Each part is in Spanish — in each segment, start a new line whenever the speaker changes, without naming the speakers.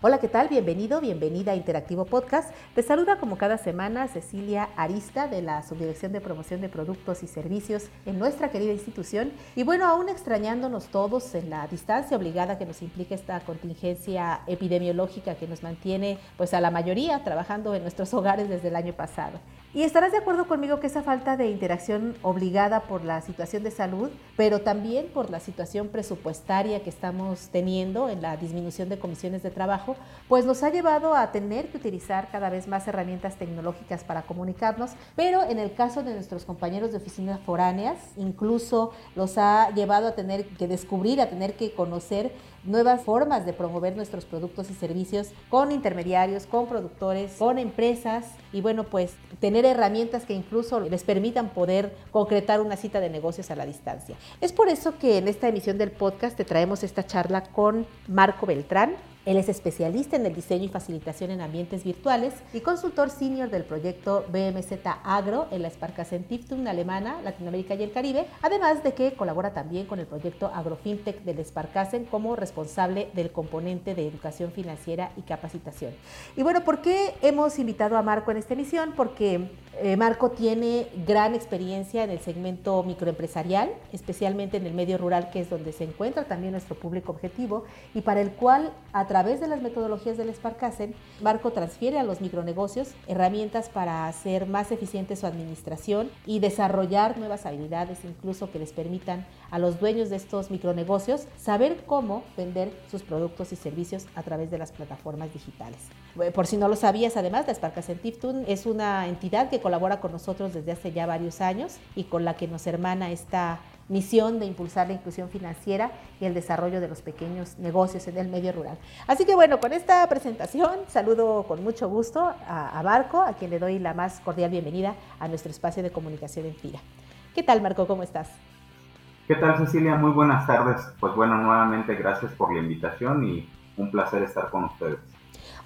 Hola, ¿qué tal? Bienvenido, bienvenida a Interactivo Podcast. Te saluda como cada semana Cecilia Arista de la Subdirección de Promoción de Productos y Servicios en nuestra querida institución. Y bueno, aún extrañándonos todos en la distancia obligada que nos implica esta contingencia epidemiológica que nos mantiene pues a la mayoría trabajando en nuestros hogares desde el año pasado. Y estarás de acuerdo conmigo que esa falta de interacción obligada por la situación de salud, pero también por la situación presupuestaria que estamos teniendo en la disminución de comisiones de trabajo, pues nos ha llevado a tener que utilizar cada vez más herramientas tecnológicas para comunicarnos, pero en el caso de nuestros compañeros de oficinas foráneas, incluso los ha llevado a tener que descubrir, a tener que conocer nuevas formas de promover nuestros productos y servicios con intermediarios, con productores, con empresas y bueno, pues tener herramientas que incluso les permitan poder concretar una cita de negocios a la distancia. Es por eso que en esta emisión del podcast te traemos esta charla con Marco Beltrán, él es especialista en el diseño y facilitación en ambientes virtuales y consultor senior del proyecto BMZ Agro en la Sparkassen Stiftung alemana, Latinoamérica y el Caribe, además de que colabora también con el proyecto AgroFintech del Sparkassen como responsable del componente de educación financiera y capacitación. Y bueno, ¿por qué hemos invitado a Marco en esta emisión? Porque eh, Marco tiene gran experiencia en el segmento microempresarial, especialmente en el medio rural, que es donde se encuentra también nuestro público objetivo, y para el cual, a través de las metodologías del Sparkassen, Marco transfiere a los micronegocios herramientas para hacer más eficiente su administración y desarrollar nuevas habilidades, incluso que les permitan a los dueños de estos micronegocios saber cómo vender sus productos y servicios a través de las plataformas digitales. Eh, por si no lo sabías, además, la Sparkassen Tiftun es una entidad que colabora con nosotros desde hace ya varios años y con la que nos hermana esta misión de impulsar la inclusión financiera y el desarrollo de los pequeños negocios en el medio rural. Así que bueno, con esta presentación saludo con mucho gusto a, Marco, a quien le doy la más cordial bienvenida a nuestro espacio de comunicación en FIRA. ¿Qué tal Marco? ¿Cómo estás?
¿Qué tal Cecilia? Muy buenas tardes. Pues bueno, nuevamente gracias por la invitación y un placer estar con ustedes.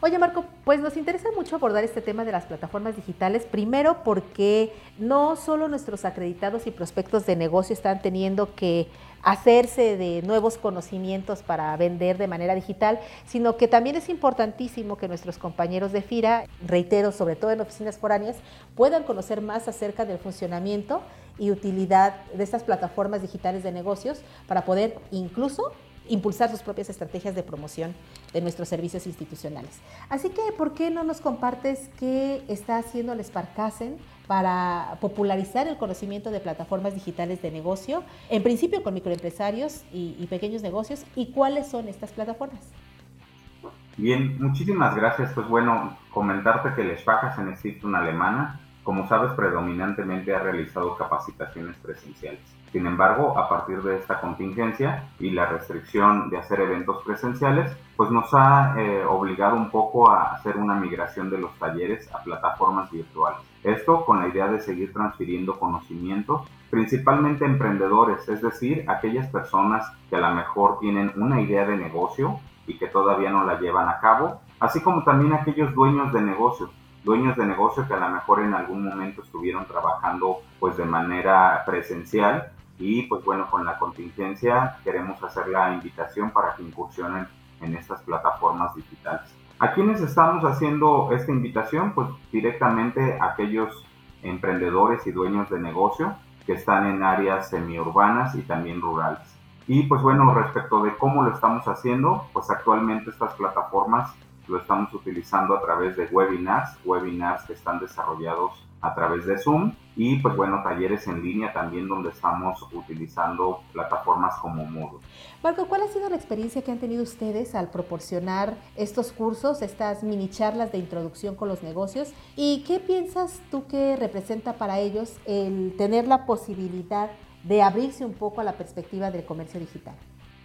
Oye Marco, pues nos interesa mucho abordar este tema de las plataformas digitales, primero porque no solo nuestros acreditados y prospectos de negocio están teniendo que hacerse de nuevos conocimientos para vender de manera digital, sino que también es importantísimo que nuestros compañeros de FIRA, reitero, sobre todo en oficinas foráneas, puedan conocer más acerca del funcionamiento y utilidad de estas plataformas digitales de negocios para poder incluso impulsar sus propias estrategias de promoción de nuestros servicios institucionales. Así que, ¿por qué no nos compartes qué está haciendo el Sparkassen para popularizar el conocimiento de plataformas digitales de negocio, en principio con microempresarios y, pequeños negocios, y cuáles son estas plataformas?
Bien, muchísimas gracias. Pues bueno, comentarte que el Sparkassen existe una alemana, como sabes, predominantemente ha realizado capacitaciones presenciales. Sin embargo, a partir de esta contingencia y la restricción de hacer eventos presenciales, pues nos ha eh, obligado un poco a hacer una migración de los talleres a plataformas virtuales. Esto con la idea de seguir transfiriendo conocimientos, principalmente emprendedores, es decir, aquellas personas que a lo mejor tienen una idea de negocio y que todavía no la llevan a cabo, así como también aquellos dueños de negocios dueños de negocio que a lo mejor en algún momento estuvieron trabajando pues de manera presencial y pues bueno, con la contingencia queremos hacer la invitación para que incursionen en estas plataformas digitales. ¿A quiénes estamos haciendo esta invitación? Pues directamente a aquellos emprendedores y dueños de negocio que están en áreas semiurbanas y también rurales. Y pues bueno, respecto de cómo lo estamos haciendo, pues actualmente estas plataformas lo estamos utilizando a través de webinars, webinars que están desarrollados a través de Zoom y pues bueno, talleres en línea también donde estamos utilizando plataformas como Moodle.
Marco, ¿cuál ha sido la experiencia que han tenido ustedes al proporcionar estos cursos, estas mini charlas de introducción con los negocios? ¿Y qué piensas tú que representa para ellos el tener la posibilidad de abrirse un poco a la perspectiva del comercio digital?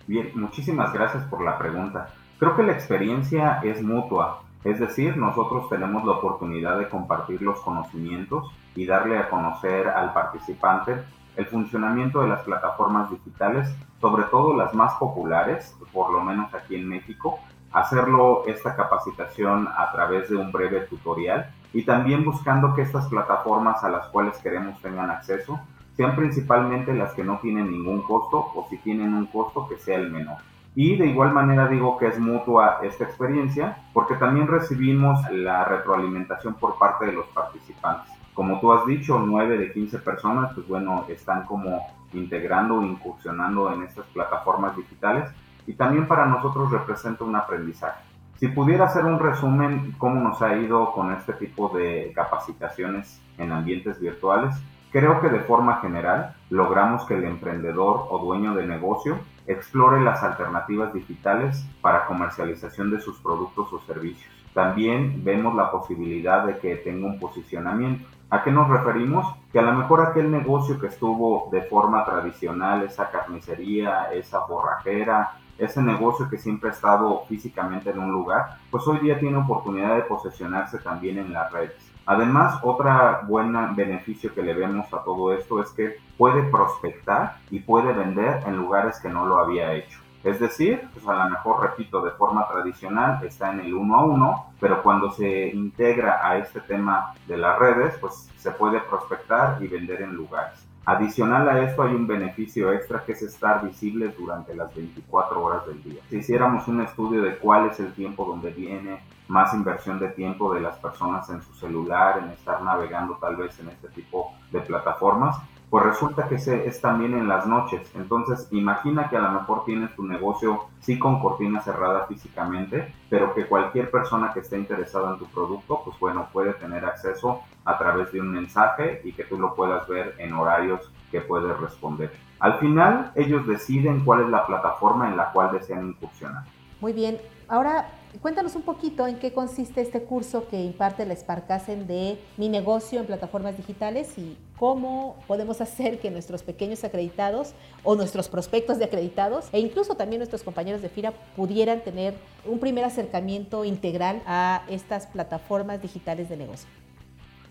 Bien, muchísimas gracias por la pregunta. Creo que la experiencia es mutua, es decir, nosotros tenemos la oportunidad de compartir los conocimientos y darle a conocer al participante el funcionamiento de las plataformas digitales, sobre todo las más populares, por lo menos aquí en México, hacerlo esta capacitación a través de un breve tutorial y también buscando que estas plataformas a las cuales queremos tengan acceso sean principalmente las que no tienen ningún costo o si tienen un costo que sea el menor. Y de igual manera digo que es mutua esta experiencia porque también recibimos la retroalimentación por parte de los participantes. Como tú has dicho, 9 de 15 personas, pues bueno, están como integrando incursionando en estas plataformas digitales y también para nosotros representa un aprendizaje. Si pudiera hacer un resumen cómo nos ha ido con este tipo de capacitaciones en ambientes virtuales, creo que de forma general logramos que el emprendedor o dueño de negocio explore las alternativas digitales para comercialización de sus productos o servicios. También vemos la posibilidad de que tenga un posicionamiento. ¿A qué nos referimos? Que a lo mejor aquel negocio que estuvo de forma tradicional, esa carnicería, esa borrajera, ese negocio que siempre ha estado físicamente en un lugar, pues hoy día tiene oportunidad de posicionarse también en las redes. Además, otra buena beneficio que le vemos a todo esto es que puede prospectar y puede vender en lugares que no lo había hecho. Es decir, pues a lo mejor, repito, de forma tradicional está en el uno a uno, pero cuando se integra a este tema de las redes, pues se puede prospectar y vender en lugares. Adicional a esto hay un beneficio extra que es estar visible durante las 24 horas del día. Si hiciéramos un estudio de cuál es el tiempo donde viene más inversión de tiempo de las personas en su celular, en estar navegando tal vez en este tipo de plataformas, pues resulta que es también en las noches. Entonces, imagina que a lo mejor tienes tu negocio sí con cortina cerrada físicamente, pero que cualquier persona que esté interesada en tu producto, pues bueno, puede tener acceso a través de un mensaje y que tú lo puedas ver en horarios que puedes responder. Al final, ellos deciden cuál es la plataforma en la cual desean incursionar.
Muy bien. Ahora, cuéntanos un poquito en qué consiste este curso que imparte la Sparkassen de Mi negocio en plataformas digitales y cómo podemos hacer que nuestros pequeños acreditados o nuestros prospectos de acreditados e incluso también nuestros compañeros de FIRA pudieran tener un primer acercamiento integral a estas plataformas digitales de negocio.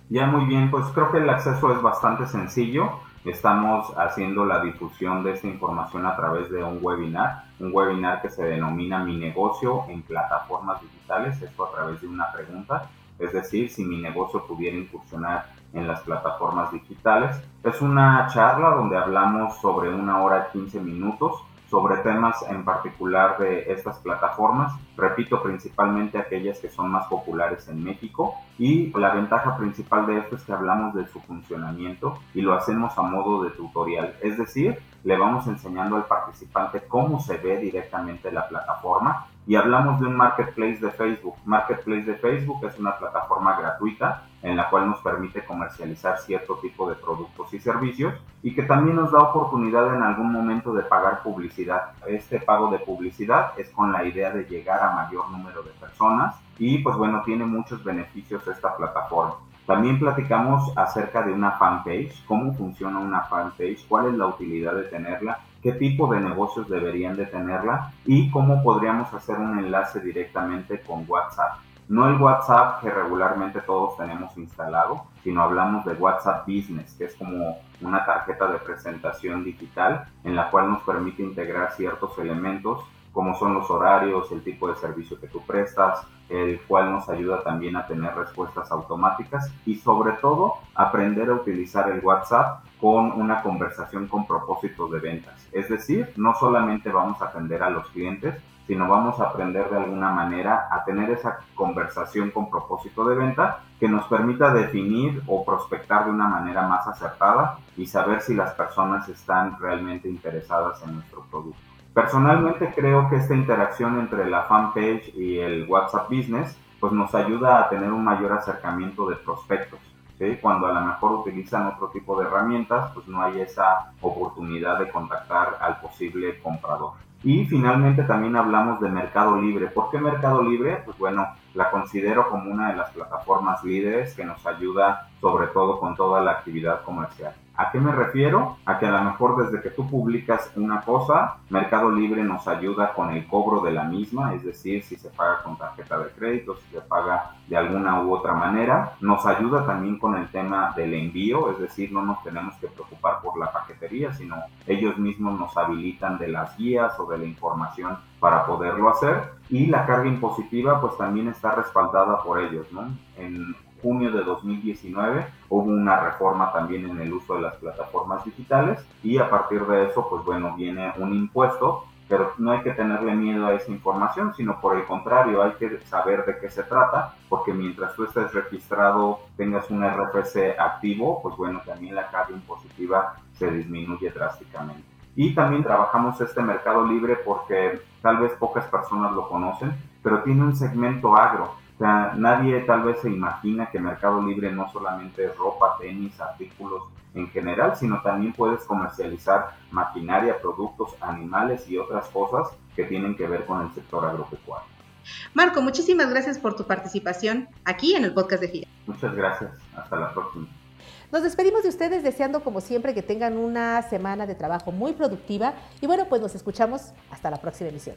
Ya muy bien, pues creo que el acceso es bastante sencillo. Estamos haciendo la difusión de esta información a través de un webinar, un webinar que se denomina Mi negocio en plataformas digitales, esto a través de una pregunta, es decir, si mi negocio pudiera incursionar en las plataformas digitales. Es una charla donde hablamos sobre una hora y 15 minutos sobre temas en particular de estas plataformas, repito, principalmente aquellas que son más populares en México y la ventaja principal de esto es que hablamos de su funcionamiento y lo hacemos a modo de tutorial, es decir, le vamos enseñando al participante cómo se ve directamente la plataforma y hablamos de un marketplace de Facebook. Marketplace de Facebook es una plataforma gratuita en la cual nos permite comercializar cierto tipo de productos y servicios y que también nos da oportunidad en algún momento de pagar publicidad. Este pago de publicidad es con la idea de llegar a mayor número de personas y pues bueno, tiene muchos beneficios esta plataforma. También platicamos acerca de una fanpage, cómo funciona una fanpage, cuál es la utilidad de tenerla qué tipo de negocios deberían de tenerla y cómo podríamos hacer un enlace directamente con WhatsApp. No el WhatsApp que regularmente todos tenemos instalado, sino hablamos de WhatsApp Business, que es como una tarjeta de presentación digital en la cual nos permite integrar ciertos elementos como son los horarios, el tipo de servicio que tú prestas, el cual nos ayuda también a tener respuestas automáticas y sobre todo aprender a utilizar el WhatsApp con una conversación con propósitos de ventas. Es decir, no solamente vamos a atender a los clientes, sino vamos a aprender de alguna manera a tener esa conversación con propósito de venta que nos permita definir o prospectar de una manera más acertada y saber si las personas están realmente interesadas en nuestro producto. Personalmente creo que esta interacción entre la fanpage y el WhatsApp Business pues nos ayuda a tener un mayor acercamiento de prospectos. Cuando a lo mejor utilizan otro tipo de herramientas, pues no hay esa oportunidad de contactar al posible comprador. Y finalmente también hablamos de Mercado Libre. ¿Por qué Mercado Libre? Pues bueno, la considero como una de las plataformas líderes que nos ayuda sobre todo con toda la actividad comercial. ¿A qué me refiero? A que a lo mejor desde que tú publicas una cosa, Mercado Libre nos ayuda con el cobro de la misma, es decir, si se paga con tarjeta de crédito, si se paga de alguna u otra manera. Nos ayuda también con el tema del envío, es decir, no nos tenemos que preocupar por la paquetería, sino ellos mismos nos habilitan de las guías o de la información para poderlo hacer. Y la carga impositiva pues también está respaldada por ellos, ¿no? En junio de 2019 hubo una reforma también en el uso de las plataformas digitales y a partir de eso pues bueno viene un impuesto pero no hay que tenerle miedo a esa información, sino por el contrario, hay que saber de qué se trata, porque mientras tú estés registrado, tengas un RFC activo, pues bueno, también la carga impositiva se disminuye drásticamente. Y también trabajamos este mercado libre porque tal vez pocas personas lo conocen, pero tiene un segmento agro. O sea, nadie tal vez se imagina que Mercado Libre no solamente es ropa, tenis, artículos en general, sino también puedes comercializar maquinaria, productos, animales y otras cosas que tienen que ver con el sector agropecuario.
Marco, muchísimas gracias por tu participación aquí en el podcast de FIRA.
Muchas gracias. Hasta la próxima.
Nos despedimos de ustedes deseando como siempre que tengan una semana de trabajo muy productiva y bueno, pues nos escuchamos hasta la próxima emisión.